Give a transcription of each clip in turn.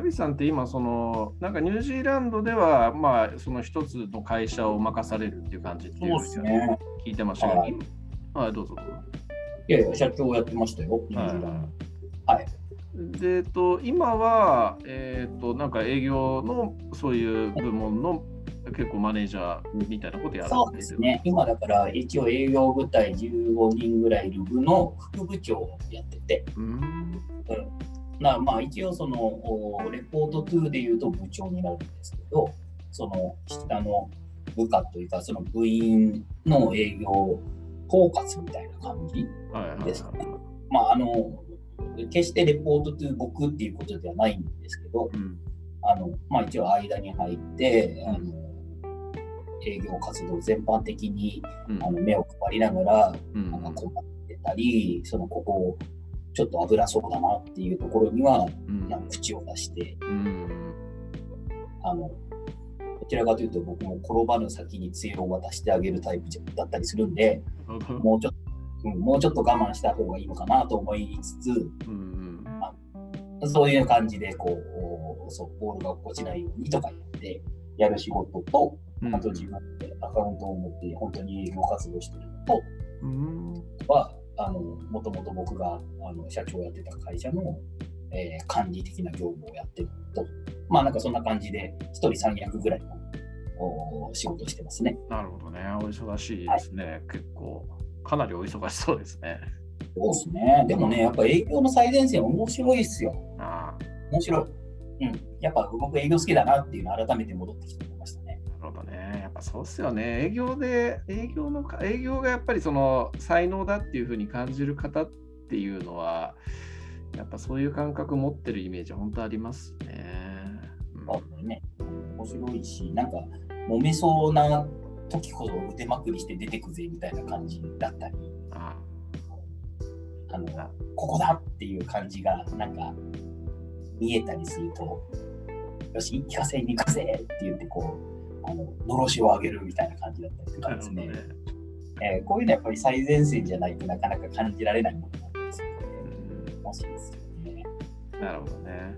ヤビさんって今そのなんかニュージーランドではまあその一つの会社を任されるっていう感じっていうね聞いてましたけど、はいはい、どうぞ。いやいや、社長やってましたよ。ニュージーランドはい。で、えっと、今は、えっと、なんか営業のそういう部門の結構マネージャーみたいなことやるそうですね。今だから一応営業部隊15人ぐらいいる部の副部長をやってて、うーん。なまあ一応そのおレポート2でいうと部長になるんですけど、その下の部下というか、その部員の営業包括みたいな感じ。ですねまああの、決してレポート2僕っていうことではないんですけど、うん。あのまあ、一応間に入って、あの営業活動全般的にうんあの目を配りながら、うんなんか困ってたり、そのここちょっと危なそうだなっていうところには、うん。なんか口を出して、うん。あのどちらかというと僕も転ばぬ先に杖を渡してあげるタイプだったりするんで、もうちょっと、うん、もうちょっと我慢した方がいいのかなと思いつつ、うんそういう感じでこうそうボールが落ちないようにとか言ってやる仕事と、うん。あと自分でアカウントを持って本当に営業活動してるのとうん。は、あのもともと僕があの社長をやってた会社の、えー管理的な業務をやってると、まあなんかそんな感じで、一人三役ぐらいのお仕事をしてますね。なるほどね。お忙しいですね。結構、かなりお忙しそうですね。そうですね。でもね、やっぱ営業の最前線面白いっすよ。あ面白い。うん。やっぱ僕営業好きだなっていうのを改めて戻ってきてそうっすよね。営業で、営業のか、営業がやっぱりその才能だっていうふうに感じる方っていうのは、やっぱそういう感覚持ってるイメージは本当ありますね。ね。面白いし、なんか揉めそうな時ほど腕まくりして出てくぜみたいな感じだったり、ああのここだっていう感じがなんか見えたりすると、よし、行かせに行かせって言ってこう、あののろしを上げるみたいな感じだったりとなかですね。ね。えーこういうのはやっぱり最前線じゃないとなかなか感じられないものなんですよね。うん面白いですよね。なるほどね。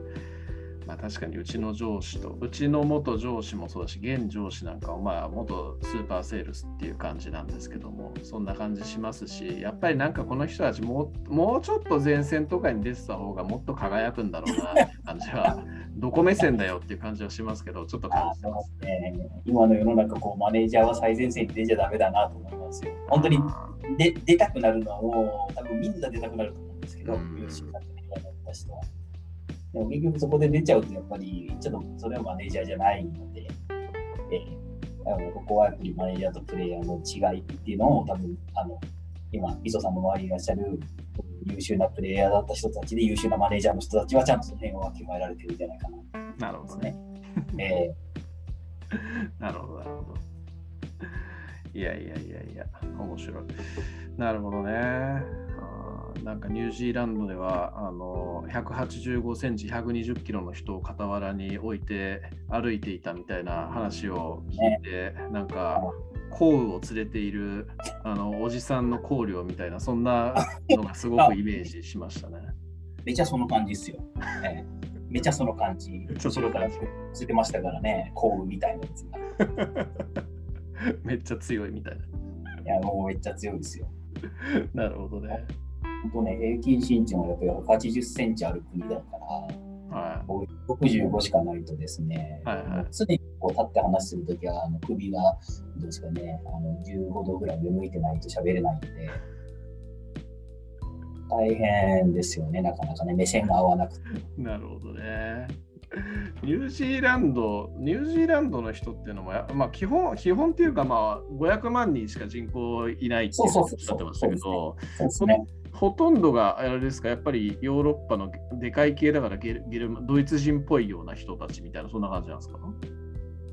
まあ確かにうちの上司と、うちの元上司もそうだし、現上司なんかはまあ元スーパーセールスっていう感じなんですけども、そんな感じしますし、やっぱりなんかこの人たちもうもうちょっと前線とかに出てた方がもっと輝くんだろうなって感じは、どこ目線だよっていう感じはしますけど、ちょっと感あじてます。のね今の世の中こうマネージャーは最前線に出ちゃダメだなと思いますよ。本当にで出たくなるのはもう多分みんな出たくなると思うんですけど、うん優秀なった人は。でも結局そこで出ちゃうとやっぱりちょっとそれはマネージャーじゃないので、えー、ここはやっぱりマネージャーとプレイヤーの違いっていうのを多分あの今、磯さんの周りにいらっしゃる優秀なプレイヤーだった人たちで優秀なマネージャーの人たちはちゃんとその辺をわきまえられてるんじゃないかななるほどね。え なるほど、なるほど。いやいやいやいや、面白い。なるほどね。あーなんかニュージーランドではあの185センチ、120キロの人を傍らに置いて歩いていたみたいな話を聞いて、なんか降雨を連れているあのおじさんの香料みたいな、そんなのがすごくイメージしましたね。ー めちゃその感じですよ。えーめちゃその感じ。ちょっと後ろからついてましたからね、幸運みたいなやつが。めっちゃ強いみたいいや、もうめっちゃ強いですよ。な。なるほどね。本当ね、平均身長がやっぱり80センチある国だから、はこう65しかないとですね、はいはい常にこう立って話するときは、あの首がどうですかね、あの15度ぐらい上向いてないと喋れないんで、大変ですよね、なかなかね、目線が合わなくて。い。なるほどね。ニュージーランド、ニュージーランドの人っていうのもや、まあ、基本、基本っていうか、まあ、500万人しか人口いないっておっしゃってましたけど、そうですね。ほとんどがあれですか、やっぱりヨーロッパのでかい系だからゲルゲルマドイツ人っぽいような人たちみたいな、そんな感じなんですか？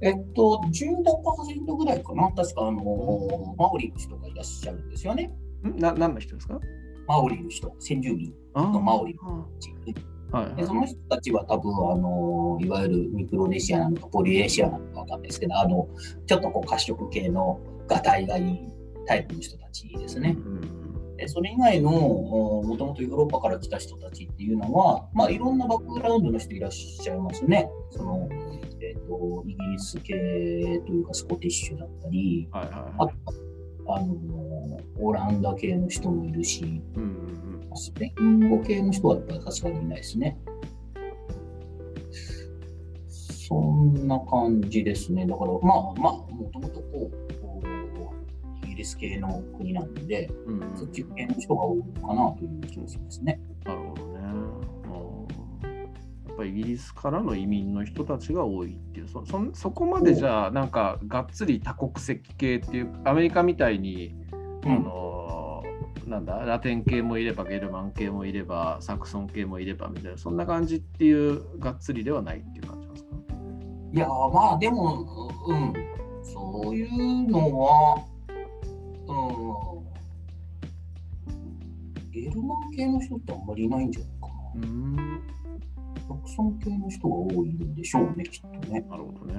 えっと、15%ぐらいかな、確かあの、マオリの人がいらっしゃるんですよね。ん？な何の人ですか？マオリの人、先住民のマオリは地いはい。でその人たちは多分あのいわゆるミクロネシアなのかポリネシアなのかわかんないですけどあのちょっとこう褐色系のがたいがいいタイプの人たちですね。うん。でそれ以外のもともとヨーロッパから来た人たちっていうのは、まあ、いろんなバックグラウンドの人いらっしゃいますね。そのえーと、イギリス系というかスコティッシュだったり、はいはいはい、あとあのオランダ系の人もいるし、うんうんうん、スペイン語系の人はやっぱりさすがにいないですね。そんな感じですね。だから、まあまあ、もともとこう、イギリス系の国なんで、そっち系の人が多いのかなという気がしますね。ぱりイギリスからの移民の人たちが多いっていう、そそそこまでじゃあ、なんかがっつり多国籍系っていう、アメリカみたいに、あの、うん、なんだ、ラテン系もいれば、ゲルマン系もいれば、サクソン系もいればみたいな、そんな感じっていうがっつりではないっていう感じなんですか？いやまあでも、うん、そういうのは、うん、ゲルマン系の人ってあんまりいないんじゃないかな。うんサクソン系の人が多いんでしょうね、きっとね。なるほどね。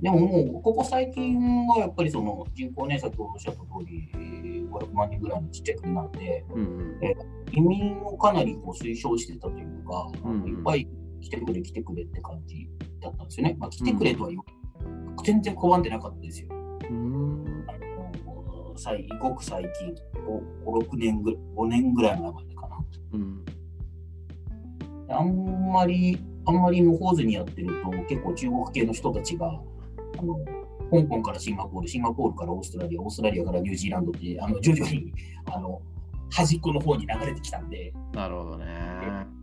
でももう、ここ最近はやっぱりその人口ね、先ほどおっしゃった通り、500万人ぐらいのちっちゃい国なんで、うんうん、え移民をかなりこう推奨してたというか、うんうん、いっぱい来てくれ、来てくれって感じだったんですよね。まあ、来てくれとは言う、うん、全然拒んでなかったですよ。うんあの最ごく最近5、6年ぐらい、5年ぐらい前までかな。うんあんまり、あんまり無法図にやってると、結構中国系の人たちが、あの香港からシンガポール、シンガポールからオーストラリア、オーストラリアからニュージーランドって、あの徐々にあの端っこの方に流れてきたんで、なるほどね。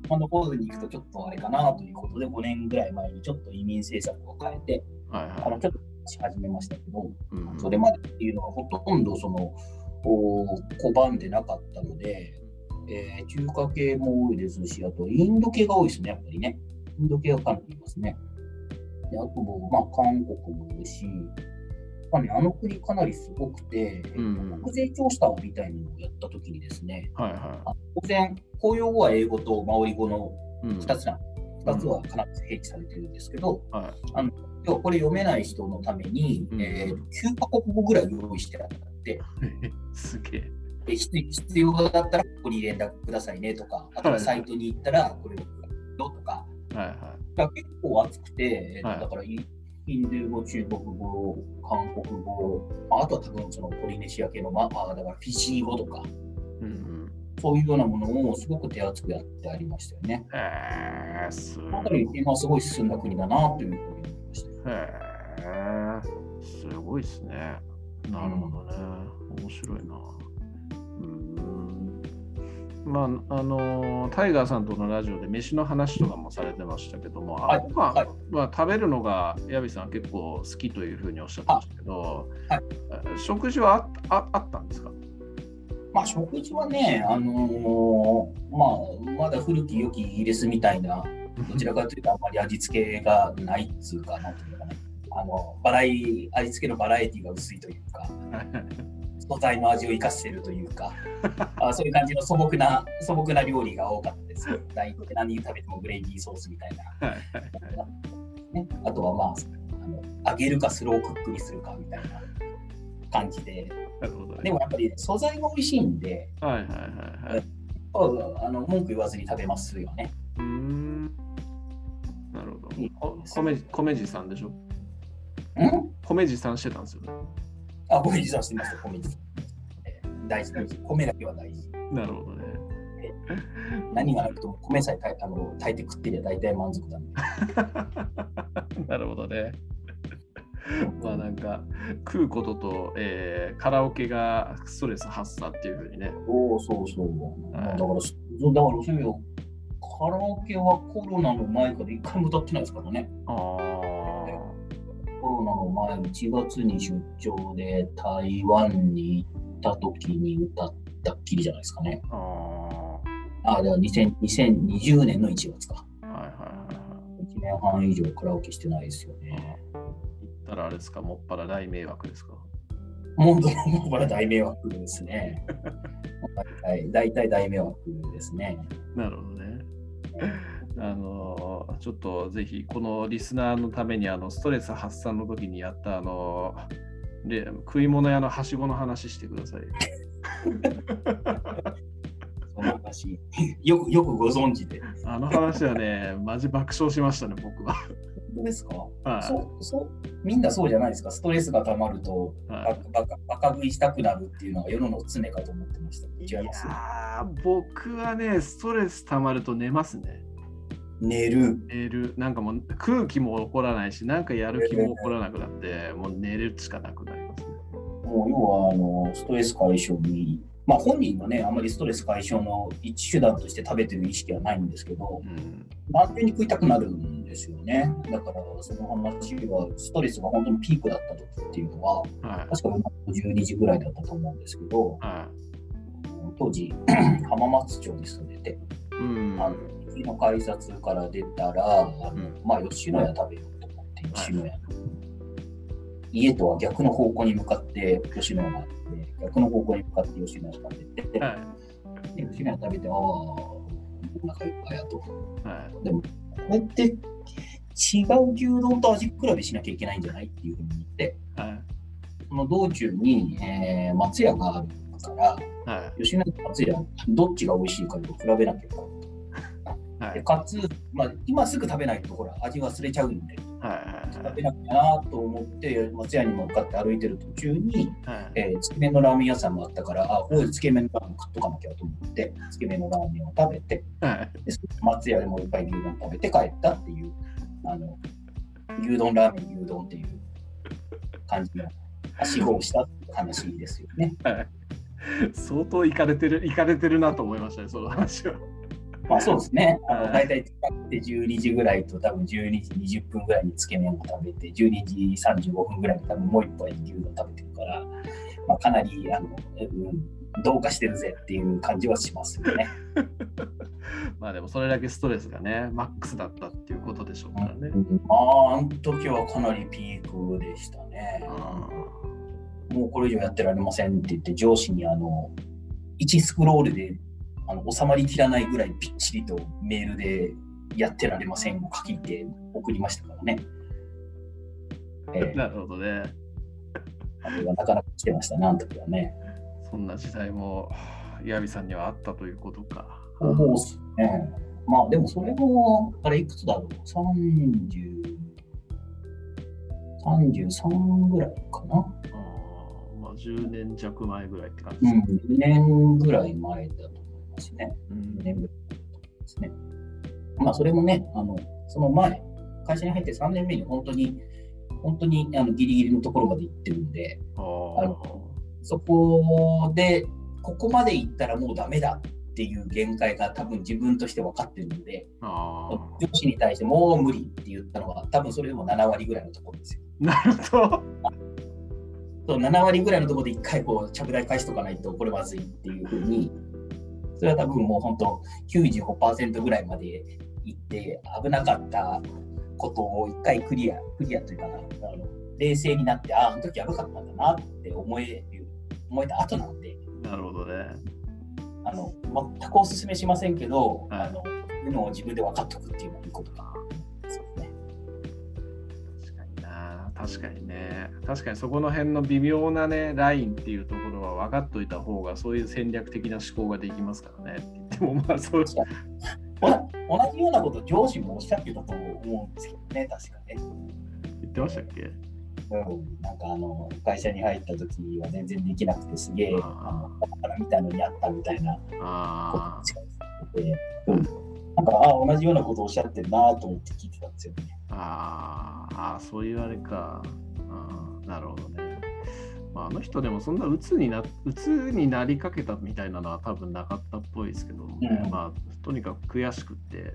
あのポーズに行くとちょっとあれかなということで、5年ぐらい前にちょっと移民政策を変えて、はいはい、あのちょっとし始めましたけど、うん、それまでっていうのはほとんどその拒んでなかったので、えー、中華系も多いですし、あとインド系が多いですね、やっぱりね。インド系がかなりいますね。であと、まあ、韓国もいるし、まあね、あの国かなりすごくて、うん、国税調査みたいなのをやったときにですね、はいはい、当然、公用語は英語とマオリ語の2つなん2つは必ず併記されてるんですけど、うんはい、あの要はこれ読めない人のために、うん、えー、9カ国語ぐらい用意してあって、すげえ。必要だったらここに連絡くださいねとか、あとはサイトに行ったらこれをとか、はいはい、結構熱くて、はい、だからインド語、中国語、韓国語、あとは多分そのポリネシア系の、まあ、だからフィジー語とか、うんうん、そういうようなものをすごく手厚くやってありましたよね。へーすごい。今すごい進んだ国だなというふうに思いました。へすごいですね。なるほどね。うん、面白いな。まああのタイガーさんとのラジオで飯の話とかもされてましたけども、はい、まあ、はい、まあ、食べるのがヤビさん結構好きというふうにおっしゃってましたけど、はい、食事はああったんですか？まあ、食事はね、あのー、まあ、まだ古き良きイギリスみたいな、どちらかというとあんまり味付けがないっつうかなというかね、あのバラエ味付けのバラエティが薄いというか。素材の味を生かしているというか あそういう感じの素朴な素朴な料理が多かったです。大体何食べてもグレイビーソースみたいな。ね、あとはまああの揚げるかスロークックにするかみたいな感じで。ね、でもやっぱり、ね、素材が美味しいんで、はいはいはいはい、あの文句言わずに食べますよね。うんなるほど。米米地さんでしょ？ん？米地さんしてたんですよね。あ、米持参してます、米持参。大事、大事。米だけは大事。なるほどね。何がなくても米さえあの炊いて食ってりゃ大体満足だ、ね、なるほどね。まあなんか食うことと、えー、カラオケがストレス発散っていうふうにね。そうそうそう。はい、だから、だからそういうカラオケはコロナの前から一回も歌ってないですからね。ああ。コロナの前、1月に出張で台湾に行った時に歌ったっきりじゃないですかね。ああ、では2020年の1月か。はいはいはい。1年半以上カラオケしてないですよね。行ったらあれですか、もっぱら大迷惑ですか？もっぱら大迷惑ですね。大体大迷惑ですね。なるほどね。あのちょっとぜひこのリスナーのためにあのストレス発散の時にやったあので食い物屋のはしごの話してください。その話、よくよくご存知で。あの話はね、マジ爆笑しましたね、僕は。本当ですか、はいそうそうみんなそうじゃないですか、ストレスがたまると、はいバカバカ食いしたくなるっていうのが世の常かと思ってました。いや違います。ー僕はね、ストレス溜まると寝ますね。寝る。寝る。なんかもう空気も起こらないし、なんかやる気も起こらなくなって、もう寝るしかなくなりますね。もう要はあのストレス解消に、まあ、本人はね、あまりストレス解消の一手段として食べてる意識はないんですけど、うん。単純に食いたくなるんですよね。だから、その話は、ストレスが本当にピークだった時っていうのは、はい。確か12時ぐらいだったと思うんですけど、は当時、浜松町に住んでて、い。うん。あの駅の改札から出たら、あのうんまあ、吉野家食べようと思って、吉野家。家とは逆の方向に向かって吉野家があって、逆の方向に向かって吉野家食べて、はい。で吉野家食べて、ああ、お腹いっぱいやと。はい。でも、これって違う牛丼と味比べしなきゃいけないんじゃないっていうふうに言って、はい。その道中に、えー松屋があるから、はい。吉野家と松屋、どっちが美味しいかと比べなきゃいけない。はい。でかつ、まあ、今すぐ食べないと、ほら、味忘れちゃうんで、はい。食べなきゃなと思って、松屋に向かって歩いてる途中に、はい。えーつけ麺のラーメン屋さんもあったから、あ、ここでつけ麺のラーメン食っとかなきゃと思って、つけ麺のラーメンを食べて、はい。で松屋でもう一杯牛丼食べて帰ったっていう、あの、牛丼ラーメン牛丼っていう感じの足をしたって話ですよね。相当いかれてる、いかれてるなと思いましたね、その話は。まあそうですね。あのはい大体使って12時ぐらいと多分12時20分ぐらいにつけ麺を食べて、12時35分ぐらいに多分もう一杯牛丼食べてるから、まあ、かなりあの、うん、同化してるぜっていう感じはしますよね。まあでもそれだけストレスがね、マックスだったっていうことでしょうからね。まあ、あの時はかなりピークでしたね。もうこれ以上やってられませんって言って、上司にあの1スクロールであの収まりきらないぐらいぴっちりとメールでやってられませんを書き入れて送りましたからね。えーなるほどね。あれはなかなか来てましたね、あの時はね。そんな時代も、ヤビさんにはあったということか。そうっすね。まあでもそれも、あれいくつだろう ?30、33ぐらいかな。あーまあ、10年弱前ぐらいって感じうんですね。、2年ぐらい前だね。うん2年ぐらいだと思いますね。まあそれもね、あの、その前、会社に入って3年目に本当に、本当にあのギリギリのところまで行ってるんで、ああのそこで、ここまで行ったらもうダメだっていう限界が多分自分として分かってるので、上司に対してもう無理って言ったのは、多分それでも7割ぐらいのところですよ。なるほど。そう7割ぐらいのところで1回こう着台返しとかないとこれまずいっていうふうに、それは多分もう本当95%ぐらいまで行って危なかったことを1回クリア、クリアというかな、あの冷静になって、ああ、あの時やばかったんだなって思える、思えた後なんで、なるほどね。あの全くお勧めしませんけど、はい。あのいうのを自分で分かっとくっていうのはいいことか確かにね。確かにそこの辺の微妙なね、ラインっていうところは分かっといた方が、そういう戦略的な思考ができますからね。って言っても、まあそう。お同じようなこと上司もおっしゃってたと思うんですけどね、確かね。言ってましたっけ？うん、なんかあの会社に入った時は全然できなくてすげえだからみたいのにあったみたいなことあを近づいてて、うん、なんかあ同じようなことをおっしゃってるなと思って聞いてたんですよね。あ、ああ、そういうあれか。あーなるほどね。まあ、あの人でもそんな鬱にな鬱になりかけたみたいなのは多分なかったっぽいですけどうんまあとにかく悔しくって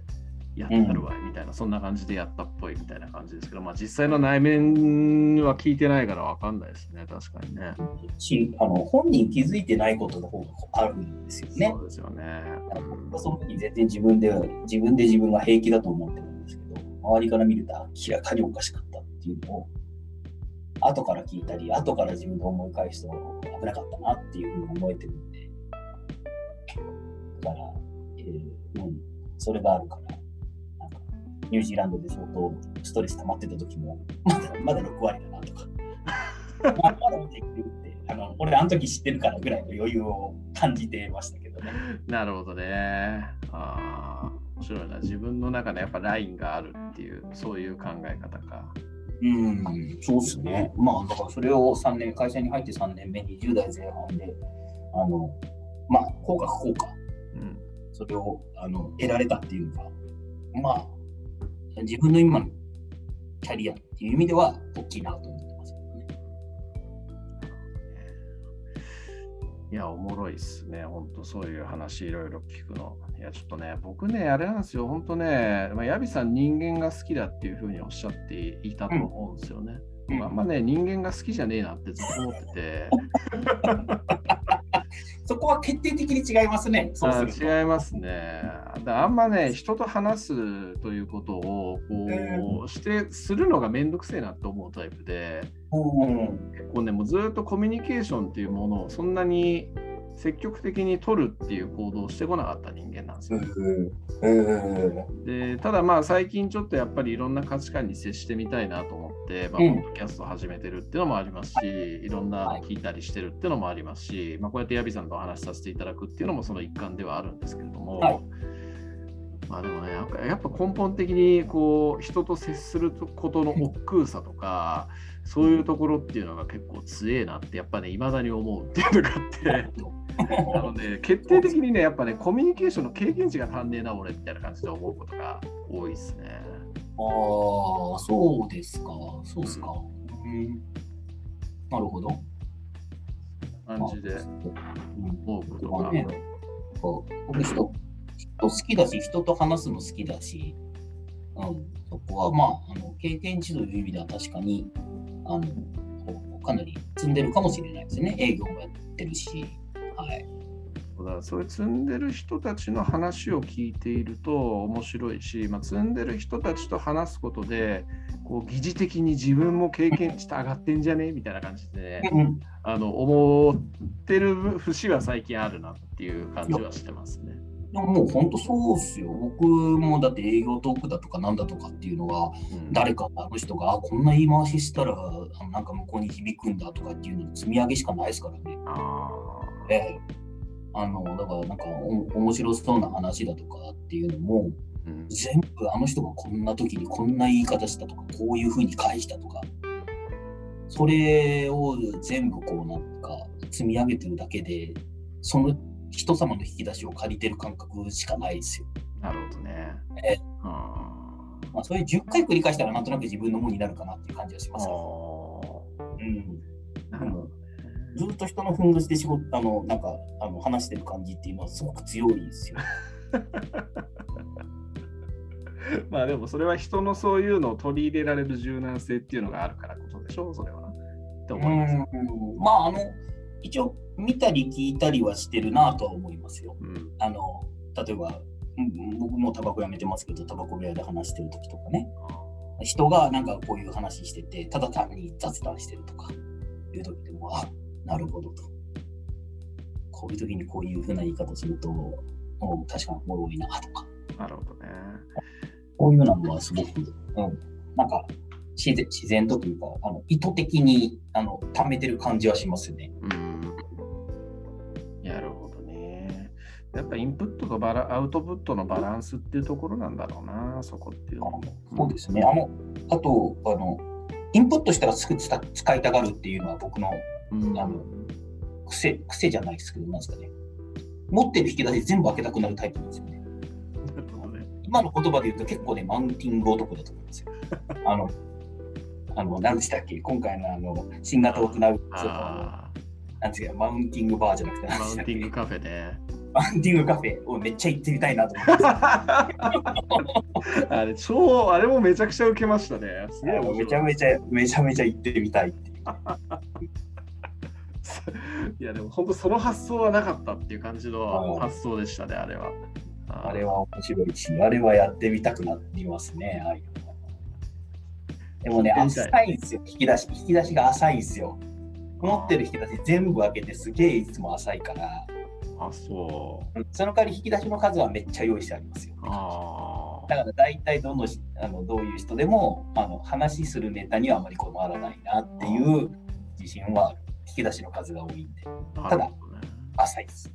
やってやるわいみたいな、そんな感じでやったっぽいみたいな感じですけど、まあ実際の内面は聞いてないからわかんないですね、確かにね。しあの本人気づいてないことの方があるんですよねそ。うですよね。あの僕はその時全然自分で自分で自分が平気だと思って周りから見ると明らかにおかしかったっていうのを、後から聞いたり、後から自分で思い返すと危なかったなっていうふうに思えてるんで、だから、えーうん、それがあるから、なんかニュージーランドで相当ストレス溜まってた時も、まだまだ6割だなとか、まだまだできるってあの俺、あの時知ってるからぐらいの余裕を感じてましたけどね。なるほどね。ああ、面白いな。自分の中でやっぱラインがあるっていう、そういう考え方か。うん、そうですね。まあ、だからそれを3年、会社に入って3年目、20代前半で、あの、まあ、効果不効果、うん。それをあの得られたっていうのが、まあ、自分の今のキャリアっていう意味では大きいなと思ってますけどね。いや、おもろいっすね。本当そういう話いろいろ聞くの。いや、ちょっとね、僕ね、あれなんですよ。本当ね、まあ、ヤビさん人間が好きだっていうふうにおっしゃっていたと思うんですよね。うん僕あんまね、人間が好きじゃねえなってずっと思ってて。そこは決定的に違いますね。そうする違いますね。だあんまね、人と話すということをこうしてするのがめんどくせえなって思うタイプで、うん結構ね、もうずっとコミュニケーションっていうものをそんなに積極的に取るっていう行動をしてこなかった人間なんですよ。うんでただまあ最近ちょっとやっぱりいろんな価値観に接してみたいなと思って、まあ、うん。ポッドキャストを始めてるっていうのもありますし、い。ろんなの聞いたりしてるっていうのもありますし、まあ、こうやってヤビさんとお話しさせていただくっていうのもその一環ではあるんですけれども、はい。まあでもねやっぱやっぱ根本的にこう人と接することの億劫さとかそういうところっていうのが結構強えなってやっぱね未だに思うっていうのがあって。なので、決定的にね、やっぱね、コミュニケーションの経験値が足んねえな、俺みたいな感じで思うことが多いですね。ああ、そうですか。そうですか。うん、なるほど。感じでうん思うことが。僕人、人好きだし、人と話すの好きだし、うん、そこはまあ、あの経験値という意味では確かに、あのかなり積んでるかもしれないですね。営業もやってるし。はい。だからそういう積んでる人たちの話を聞いていると面白いし、まあ、積んでる人たちと話すことでこう疑似的に自分も経験値上がってんじゃね？みたいな感じで、ね、うんあの思ってる節は最近あるなっていう感じはしてますね。でももう本当そうっすよ。僕もだって営業トークだとかなんだとかっていうのは、うん誰かあの人があこんな言い回ししたらあのなんか向こうに響くんだとかっていうの積み上げしかないですからね。あええあのだからなんかお面白そうな話だとかっていうのもーうん全部あの人がこんな時にこんな言い方したとかこういうふうに返したとかそれを全部こうなんか積み上げてるだけでその人様の引き出しを借りてる感覚しかないですよ。なるほどね。えあまあ、それ10回繰り返したらなんとなく自分のものになるかなっていう感じはしーますけど、うん、なるほどね。ずっと人のふんどしで仕事あのなんかあの話してる感じっていうのはすごく強いですよ。まあでもそれは人のそういうのを取り入れられる柔軟性っていうのがあるからこそでしょう、それは。って思います。うんまああの一応見たり聞いたりはしてるなとは思いますよ。うんあの例えばうん僕もタバコやめてますけどタバコ部屋で話してる時とかね人がなんかこういう話しててただ単に雑談してるとかいう時でもあなるほどとこういう時にこういうふうな言い方するとうん確かにおもろいなとかなるほどね。こういうのはすごく、うん、なんか自然自然とというかあの意図的にあの溜めてる感じはしますよね。うん。なるほどね。やっぱインプットとバラアウトプットのバランスっていうところなんだろうな、そこっていうのも。そうですね。あの、あと、あの、インプットしたらすぐ使使いたがるっていうのは僕のうん。あの癖、癖じゃないですけど、なんですかね。持ってる引き出し全部開けたくなるタイプですよね。今の言葉で言うと結構ね、マウンティング男だと思うんですよ。あの、あの、何でしたっけ？今回のあの、新型大人、そうあなんですか、マウンティングバーじゃなくて、あ、マウンティングカフェで。マウンティングカフェをめっちゃ行ってみたいなと思って。あれ、超、あれもめちゃくちゃ受けましたね。めちゃめちゃ、めちゃめちゃ行ってみたいっていう。いや、でも本当その発想はなかったっていう感じのうん発想でしたね、あれは。ああれは面白いし、あれはやってみたくなりますね。ああいでもね、浅いんですよ。引き出し、引き出しが浅いんですよ。持ってる引き出し全部開けてすげえいつも浅いから、あ、そう。その代わり引き出しの数はめっちゃ用意してありますよ。あだから大体どのしあのどういう人でもあの話するネタにはあまり困らないなっていう自信はある。引き出しの数が多いんで、なただ浅いです。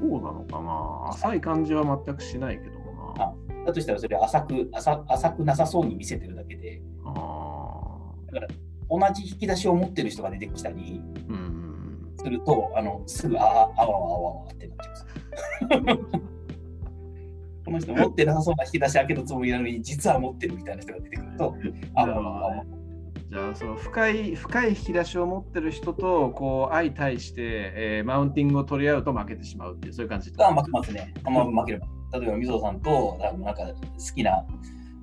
そうなのかな浅い感じは全くしないけどもな。だとしたらそれ浅く浅浅くなさそうに見せてるだけで、あ同じ引き出しを持ってる人が出てきたり。すると、あのすぐああ、あわあわってなっちゃうんですよ。この人持ってなさそうな引き出し開けたつもりなのに、実は持ってるみたいな人が出てくると、あわあわあわじゃあその深い深い引き出しを持ってる人とこう相対して、えーマウンティングを取り合うと負けてしまうっていうそういう感じが負けますね。あんま負ければ。例えば、みぞさんと、なんか好きな、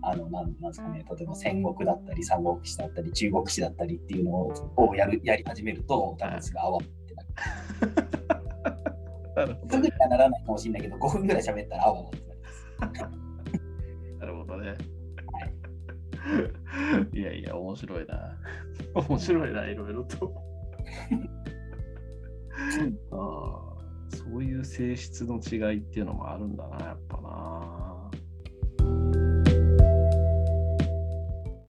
あのなんなんですかね、例えば戦国だったり、三国志だったり、中国史だったりっていうのをやるやり始めると、多分すぐあわってなる。すぐにはならないかもしれないけど、5分ぐらい喋ったらあわってなります。なるほどね。いやいや、面白いな。面白いな、いろいろと。あーそういう性質の違いっていうのもあるんだな、やっぱな。